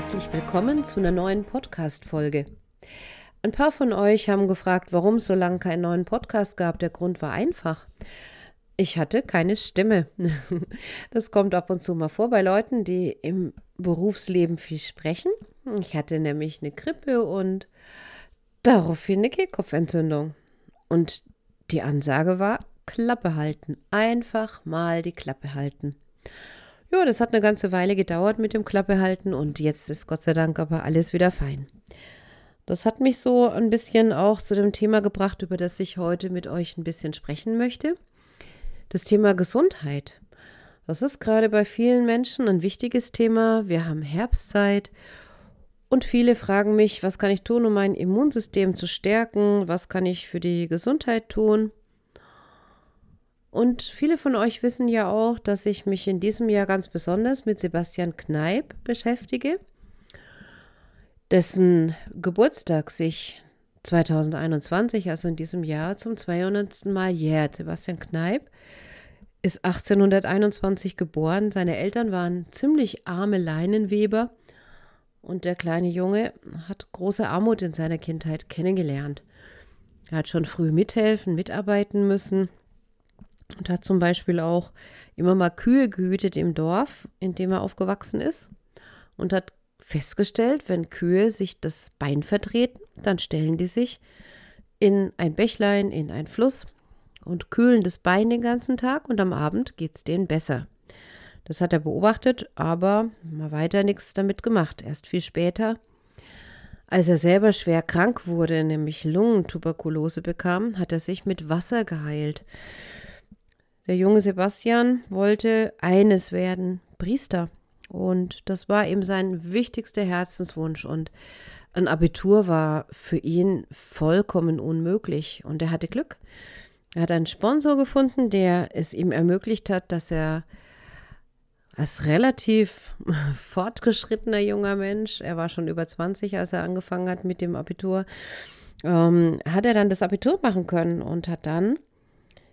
herzlich willkommen zu einer neuen Podcast-Folge. Ein paar von euch haben gefragt, warum es so lange keinen neuen Podcast gab. Der Grund war einfach. Ich hatte keine Stimme. Das kommt ab und zu mal vor bei Leuten, die im Berufsleben viel sprechen. Ich hatte nämlich eine Grippe und daraufhin eine Kehlkopfentzündung. Und die Ansage war, Klappe halten. Einfach mal die Klappe halten. Ja, das hat eine ganze Weile gedauert mit dem Klappe halten und jetzt ist Gott sei Dank aber alles wieder fein. Das hat mich so ein bisschen auch zu dem Thema gebracht, über das ich heute mit euch ein bisschen sprechen möchte das Thema Gesundheit. Das ist gerade bei vielen Menschen ein wichtiges Thema. Wir haben Herbstzeit und viele fragen mich, was kann ich tun, um mein Immunsystem zu stärken? Was kann ich für die Gesundheit tun? Und viele von euch wissen ja auch, dass ich mich in diesem Jahr ganz besonders mit Sebastian Kneip beschäftige, dessen Geburtstag sich 2021, also in diesem Jahr, zum 200. Mal jährt. Sebastian Kneip ist 1821 geboren. Seine Eltern waren ziemlich arme Leinenweber und der kleine Junge hat große Armut in seiner Kindheit kennengelernt. Er hat schon früh mithelfen, mitarbeiten müssen und hat zum Beispiel auch immer mal Kühe gehütet im Dorf, in dem er aufgewachsen ist und hat festgestellt, wenn Kühe sich das Bein vertreten, dann stellen die sich in ein Bächlein, in einen Fluss und kühlen das Bein den ganzen Tag und am Abend geht es denen besser. Das hat er beobachtet, aber mal weiter nichts damit gemacht. Erst viel später, als er selber schwer krank wurde, nämlich Lungentuberkulose bekam, hat er sich mit Wasser geheilt. Der junge Sebastian wollte eines werden, Priester. Und das war ihm sein wichtigster Herzenswunsch. Und ein Abitur war für ihn vollkommen unmöglich. Und er hatte Glück. Er hat einen Sponsor gefunden, der es ihm ermöglicht hat, dass er als relativ fortgeschrittener junger Mensch, er war schon über 20, als er angefangen hat mit dem Abitur, ähm, hat er dann das Abitur machen können und hat dann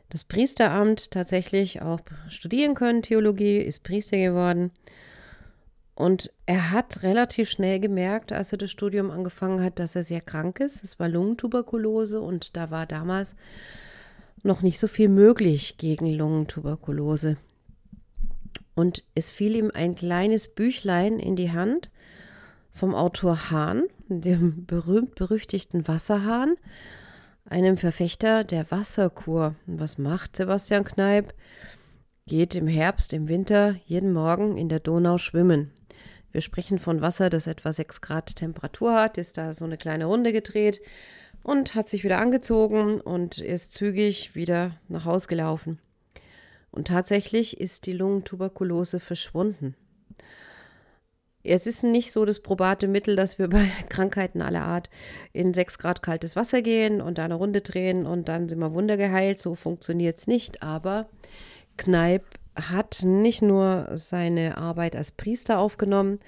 das Priesteramt tatsächlich auch studieren können, Theologie, ist Priester geworden. Und er hat relativ schnell gemerkt, als er das Studium angefangen hat, dass er sehr krank ist. Es war Lungentuberkulose und da war damals noch nicht so viel möglich gegen Lungentuberkulose. Und es fiel ihm ein kleines Büchlein in die Hand vom Autor Hahn, dem berühmt-berüchtigten Wasserhahn, einem Verfechter der Wasserkur. Was macht Sebastian Kneip? Geht im Herbst, im Winter jeden Morgen in der Donau schwimmen. Wir sprechen von Wasser, das etwa 6 Grad Temperatur hat, ist da so eine kleine Runde gedreht und hat sich wieder angezogen und ist zügig wieder nach Haus gelaufen. Und tatsächlich ist die Lungentuberkulose verschwunden. Jetzt ist nicht so das probate Mittel, dass wir bei Krankheiten aller Art in 6 Grad kaltes Wasser gehen und da eine Runde drehen und dann sind wir wundergeheilt. So funktioniert es nicht. Aber Kneipp hat nicht nur seine Arbeit als Priester aufgenommen,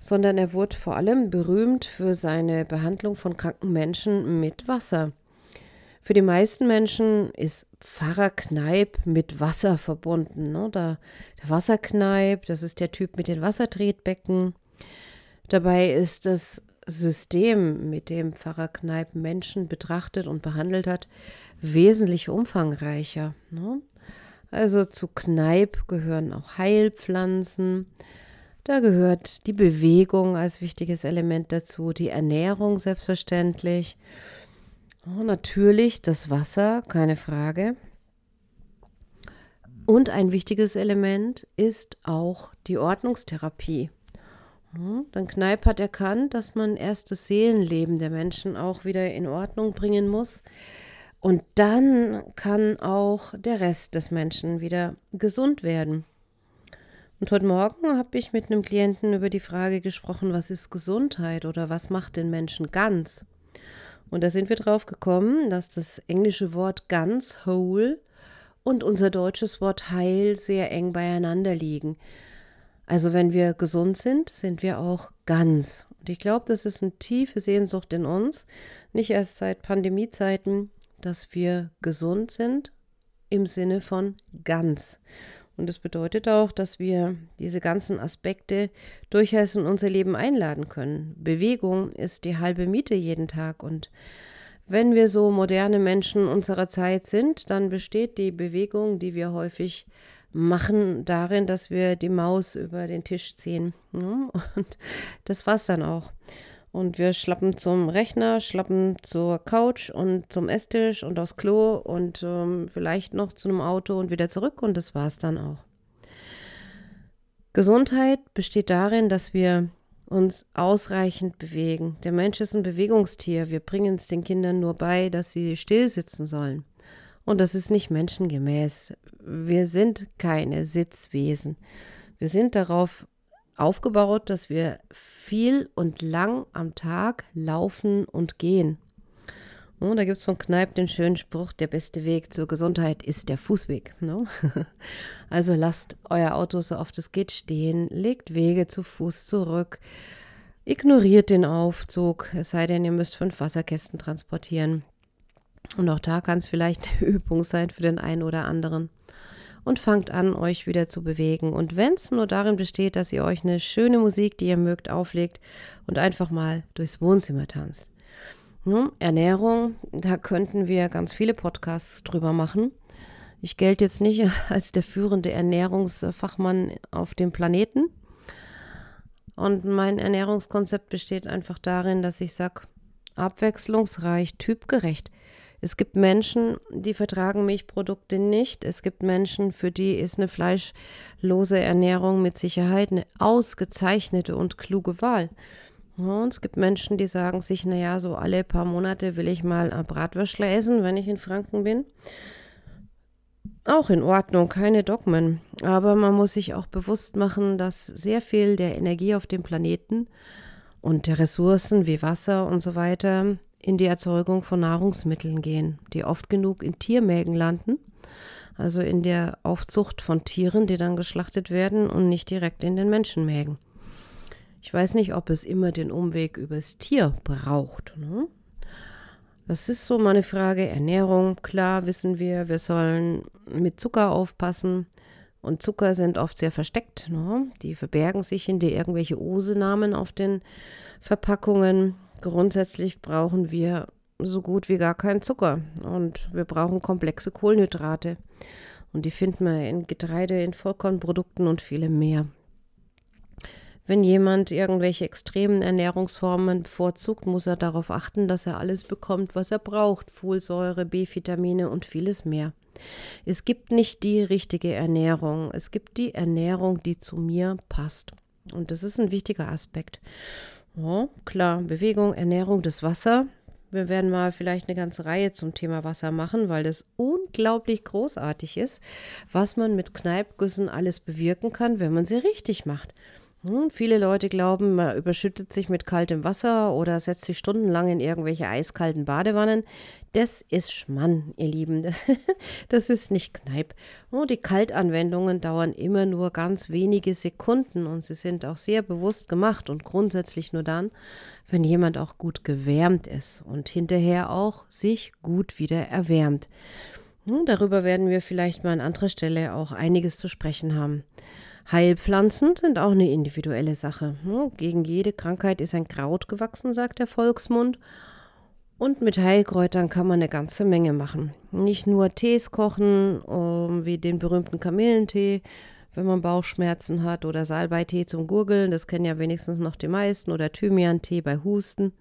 sondern er wurde vor allem berühmt für seine Behandlung von kranken Menschen mit Wasser. Für die meisten Menschen ist Pfarrer Kneip mit Wasser verbunden. Ne? Der, der Wasserkneip, das ist der Typ mit den Wassertretbecken. Dabei ist das System, mit dem Pfarrer Kneip Menschen betrachtet und behandelt hat, wesentlich umfangreicher. Ne? Also zu Kneip gehören auch Heilpflanzen. Da gehört die Bewegung als wichtiges Element dazu, die Ernährung selbstverständlich. Oh, natürlich das Wasser, keine Frage. Und ein wichtiges Element ist auch die Ordnungstherapie. Hm, Dann Kneip hat erkannt, dass man erst das Seelenleben der Menschen auch wieder in Ordnung bringen muss. Und dann kann auch der Rest des Menschen wieder gesund werden. Und heute Morgen habe ich mit einem Klienten über die Frage gesprochen, was ist Gesundheit oder was macht den Menschen ganz? Und da sind wir drauf gekommen, dass das englische Wort ganz, whole, und unser deutsches Wort heil sehr eng beieinander liegen. Also wenn wir gesund sind, sind wir auch ganz. Und ich glaube, das ist eine tiefe Sehnsucht in uns, nicht erst seit Pandemiezeiten, dass wir gesund sind im Sinne von ganz. Und das bedeutet auch, dass wir diese ganzen Aspekte durchaus in unser Leben einladen können. Bewegung ist die halbe Miete jeden Tag. Und wenn wir so moderne Menschen unserer Zeit sind, dann besteht die Bewegung, die wir häufig machen, darin, dass wir die Maus über den Tisch ziehen. Und das war's dann auch. Und wir schlappen zum Rechner, schlappen zur Couch und zum Esstisch und aufs Klo und ähm, vielleicht noch zu einem Auto und wieder zurück und das war's dann auch. Gesundheit besteht darin, dass wir uns ausreichend bewegen. Der Mensch ist ein Bewegungstier. Wir bringen es den Kindern nur bei, dass sie still sitzen sollen. Und das ist nicht menschengemäß. Wir sind keine Sitzwesen. Wir sind darauf aufgebaut, dass wir viel und lang am Tag laufen und gehen. Und da gibt es von Kneipp den schönen Spruch, der beste Weg zur Gesundheit ist der Fußweg. Ne? Also lasst euer Auto so oft es geht stehen, legt Wege zu Fuß zurück, ignoriert den Aufzug, es sei denn, ihr müsst fünf Wasserkästen transportieren. Und auch da kann es vielleicht eine Übung sein für den einen oder anderen und fangt an, euch wieder zu bewegen. Und wenn es nur darin besteht, dass ihr euch eine schöne Musik, die ihr mögt, auflegt und einfach mal durchs Wohnzimmer tanzt. Nun, Ernährung, da könnten wir ganz viele Podcasts drüber machen. Ich gelte jetzt nicht als der führende Ernährungsfachmann auf dem Planeten. Und mein Ernährungskonzept besteht einfach darin, dass ich sage, abwechslungsreich, typgerecht. Es gibt Menschen, die vertragen Milchprodukte nicht. Es gibt Menschen, für die ist eine fleischlose Ernährung mit Sicherheit eine ausgezeichnete und kluge Wahl. und es gibt Menschen, die sagen sich, naja, so alle paar Monate will ich mal ein Bratwürstle essen, wenn ich in Franken bin. Auch in Ordnung, keine Dogmen. Aber man muss sich auch bewusst machen, dass sehr viel der Energie auf dem Planeten und der Ressourcen wie Wasser und so weiter in die Erzeugung von Nahrungsmitteln gehen, die oft genug in Tiermägen landen, also in der Aufzucht von Tieren, die dann geschlachtet werden und nicht direkt in den Menschenmägen. Ich weiß nicht, ob es immer den Umweg übers Tier braucht. Ne? Das ist so meine Frage. Ernährung, klar wissen wir, wir sollen mit Zucker aufpassen. Und Zucker sind oft sehr versteckt. Ne? Die verbergen sich hinter irgendwelche Osenamen auf den Verpackungen. Grundsätzlich brauchen wir so gut wie gar keinen Zucker und wir brauchen komplexe Kohlenhydrate. Und die finden wir in Getreide, in Vollkornprodukten und vielem mehr. Wenn jemand irgendwelche extremen Ernährungsformen bevorzugt, muss er darauf achten, dass er alles bekommt, was er braucht. Folsäure, B-Vitamine und vieles mehr. Es gibt nicht die richtige Ernährung. Es gibt die Ernährung, die zu mir passt. Und das ist ein wichtiger Aspekt. Ja, klar, Bewegung, Ernährung, das Wasser. Wir werden mal vielleicht eine ganze Reihe zum Thema Wasser machen, weil das unglaublich großartig ist, was man mit Kneipgüssen alles bewirken kann, wenn man sie richtig macht. Hm, viele Leute glauben, man überschüttet sich mit kaltem Wasser oder setzt sich stundenlang in irgendwelche eiskalten Badewannen. Das ist Schmann, ihr Lieben. Das ist nicht Kneipp. Oh, die Kaltanwendungen dauern immer nur ganz wenige Sekunden und sie sind auch sehr bewusst gemacht und grundsätzlich nur dann, wenn jemand auch gut gewärmt ist und hinterher auch sich gut wieder erwärmt. Hm, darüber werden wir vielleicht mal an anderer Stelle auch einiges zu sprechen haben. Heilpflanzen sind auch eine individuelle Sache. Hm, gegen jede Krankheit ist ein Kraut gewachsen, sagt der Volksmund. Und mit Heilkräutern kann man eine ganze Menge machen. Nicht nur Tees kochen, wie den berühmten Kamillentee, wenn man Bauchschmerzen hat, oder Salbeitee zum Gurgeln, das kennen ja wenigstens noch die meisten, oder Thymian-Tee bei Husten.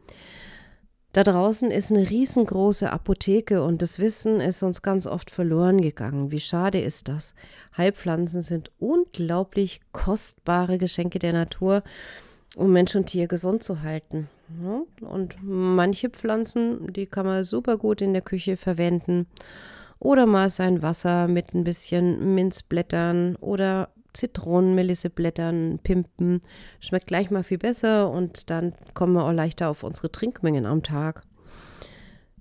Da draußen ist eine riesengroße Apotheke und das Wissen ist uns ganz oft verloren gegangen. Wie schade ist das? Heilpflanzen sind unglaublich kostbare Geschenke der Natur, um Mensch und Tier gesund zu halten. Und manche Pflanzen, die kann man super gut in der Küche verwenden. Oder mal sein Wasser mit ein bisschen Minzblättern oder Zitronenmelisseblättern pimpen. Schmeckt gleich mal viel besser und dann kommen wir auch leichter auf unsere Trinkmengen am Tag.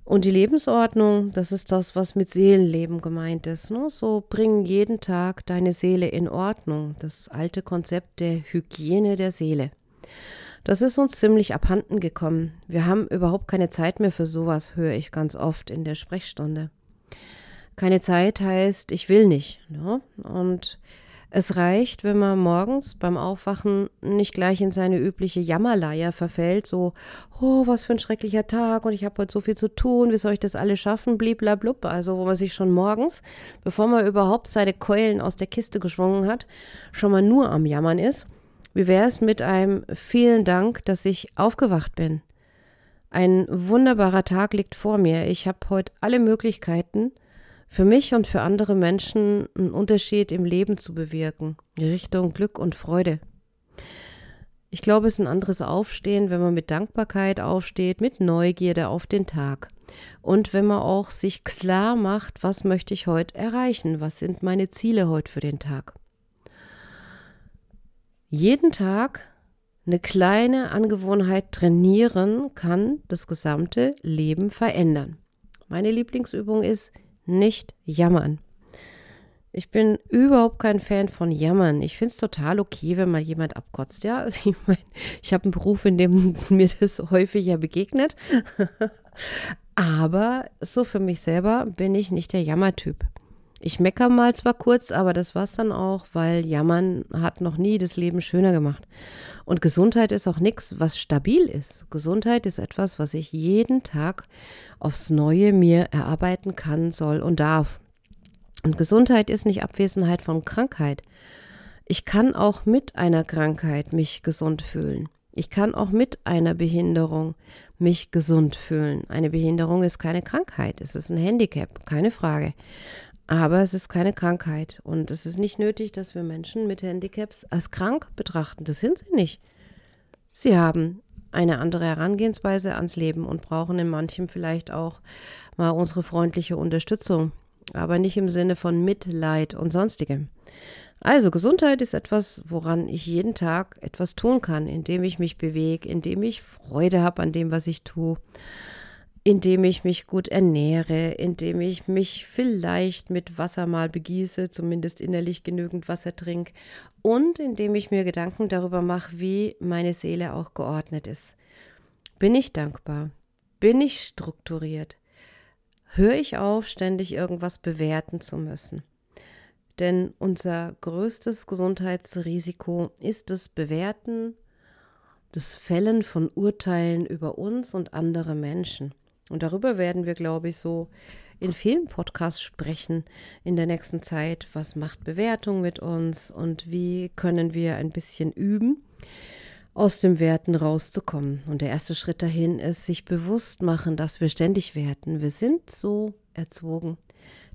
Und die Lebensordnung, das ist das, was mit Seelenleben gemeint ist. Ne? So bring jeden Tag deine Seele in Ordnung. Das alte Konzept der Hygiene der Seele. Das ist uns ziemlich abhanden gekommen. Wir haben überhaupt keine Zeit mehr für sowas, höre ich ganz oft in der Sprechstunde. Keine Zeit heißt, ich will nicht. Ne? Und es reicht, wenn man morgens beim Aufwachen nicht gleich in seine übliche Jammerleier verfällt, so, oh, was für ein schrecklicher Tag und ich habe heute so viel zu tun, wie soll ich das alles schaffen, bliblablub. Also, wo man sich schon morgens, bevor man überhaupt seine Keulen aus der Kiste geschwungen hat, schon mal nur am Jammern ist. Wie wäre es mit einem vielen Dank, dass ich aufgewacht bin? Ein wunderbarer Tag liegt vor mir. Ich habe heute alle Möglichkeiten, für mich und für andere Menschen einen Unterschied im Leben zu bewirken, Richtung Glück und Freude. Ich glaube, es ist ein anderes Aufstehen, wenn man mit Dankbarkeit aufsteht, mit Neugierde auf den Tag. Und wenn man auch sich klar macht, was möchte ich heute erreichen, was sind meine Ziele heute für den Tag. Jeden Tag eine kleine Angewohnheit trainieren kann das gesamte Leben verändern. Meine Lieblingsübung ist nicht jammern. Ich bin überhaupt kein Fan von Jammern. Ich finde es total okay, wenn mal jemand abkotzt. Ja, also ich meine, ich habe einen Beruf, in dem mir das häufiger begegnet. Aber so für mich selber bin ich nicht der Jammertyp. Ich meckere mal zwar kurz, aber das war's dann auch, weil Jammern hat noch nie das Leben schöner gemacht. Und Gesundheit ist auch nichts, was stabil ist. Gesundheit ist etwas, was ich jeden Tag aufs Neue mir erarbeiten kann, soll und darf. Und Gesundheit ist nicht Abwesenheit von Krankheit. Ich kann auch mit einer Krankheit mich gesund fühlen. Ich kann auch mit einer Behinderung mich gesund fühlen. Eine Behinderung ist keine Krankheit, es ist ein Handicap, keine Frage. Aber es ist keine Krankheit und es ist nicht nötig, dass wir Menschen mit Handicaps als krank betrachten. Das sind sie nicht. Sie haben eine andere Herangehensweise ans Leben und brauchen in manchem vielleicht auch mal unsere freundliche Unterstützung, aber nicht im Sinne von Mitleid und sonstigem. Also Gesundheit ist etwas, woran ich jeden Tag etwas tun kann, indem ich mich bewege, indem ich Freude habe an dem, was ich tue indem ich mich gut ernähre, indem ich mich vielleicht mit Wasser mal begieße, zumindest innerlich genügend Wasser trinke und indem ich mir Gedanken darüber mache, wie meine Seele auch geordnet ist. Bin ich dankbar? Bin ich strukturiert? Höre ich auf, ständig irgendwas bewerten zu müssen? Denn unser größtes Gesundheitsrisiko ist das Bewerten, das Fällen von Urteilen über uns und andere Menschen. Und darüber werden wir, glaube ich, so in vielen Podcasts sprechen in der nächsten Zeit. Was macht Bewertung mit uns und wie können wir ein bisschen üben, aus dem Werten rauszukommen? Und der erste Schritt dahin ist, sich bewusst machen, dass wir ständig werten. Wir sind so erzogen,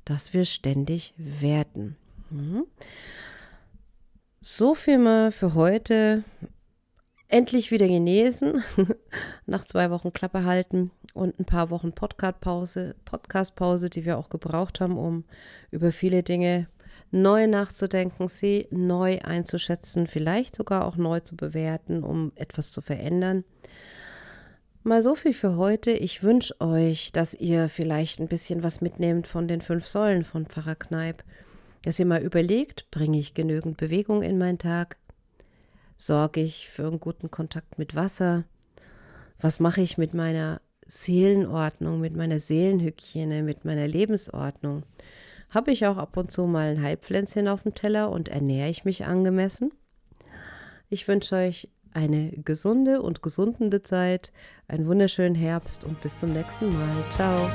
dass wir ständig werten. Mhm. So viel mal für heute endlich wieder genesen, nach zwei Wochen Klappe halten und ein paar Wochen Podcast-Pause, Podcast-Pause, die wir auch gebraucht haben, um über viele Dinge neu nachzudenken, sie neu einzuschätzen, vielleicht sogar auch neu zu bewerten, um etwas zu verändern. Mal so viel für heute. Ich wünsche euch, dass ihr vielleicht ein bisschen was mitnehmt von den fünf Säulen von Pfarrer Kneip. Dass ihr mal überlegt, bringe ich genügend Bewegung in meinen Tag? Sorge ich für einen guten Kontakt mit Wasser? Was mache ich mit meiner Seelenordnung, mit meiner Seelenhygiene, mit meiner Lebensordnung? Habe ich auch ab und zu mal ein Heilpflänzchen auf dem Teller und ernähre ich mich angemessen? Ich wünsche euch eine gesunde und gesundende Zeit, einen wunderschönen Herbst und bis zum nächsten Mal. Ciao.